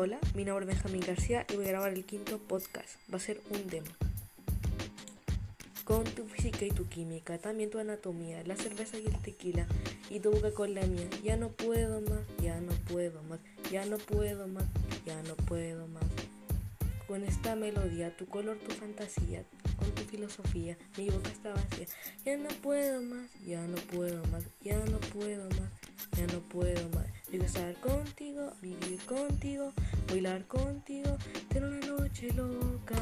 Hola, mi nombre es Benjamín García y voy a grabar el quinto podcast. Va a ser un demo. Con tu física y tu química, también tu anatomía, la cerveza y el tequila, y tu boca con la mía. Ya no puedo más, ya no puedo más, ya no puedo más, ya no puedo más. Con esta melodía, tu color, tu fantasía, con tu filosofía, mi boca está vacía. Ya no puedo más, ya no puedo más, ya no puedo más, ya no puedo más. Digo estar contigo, vivir contigo, bailar contigo, tener una noche loca.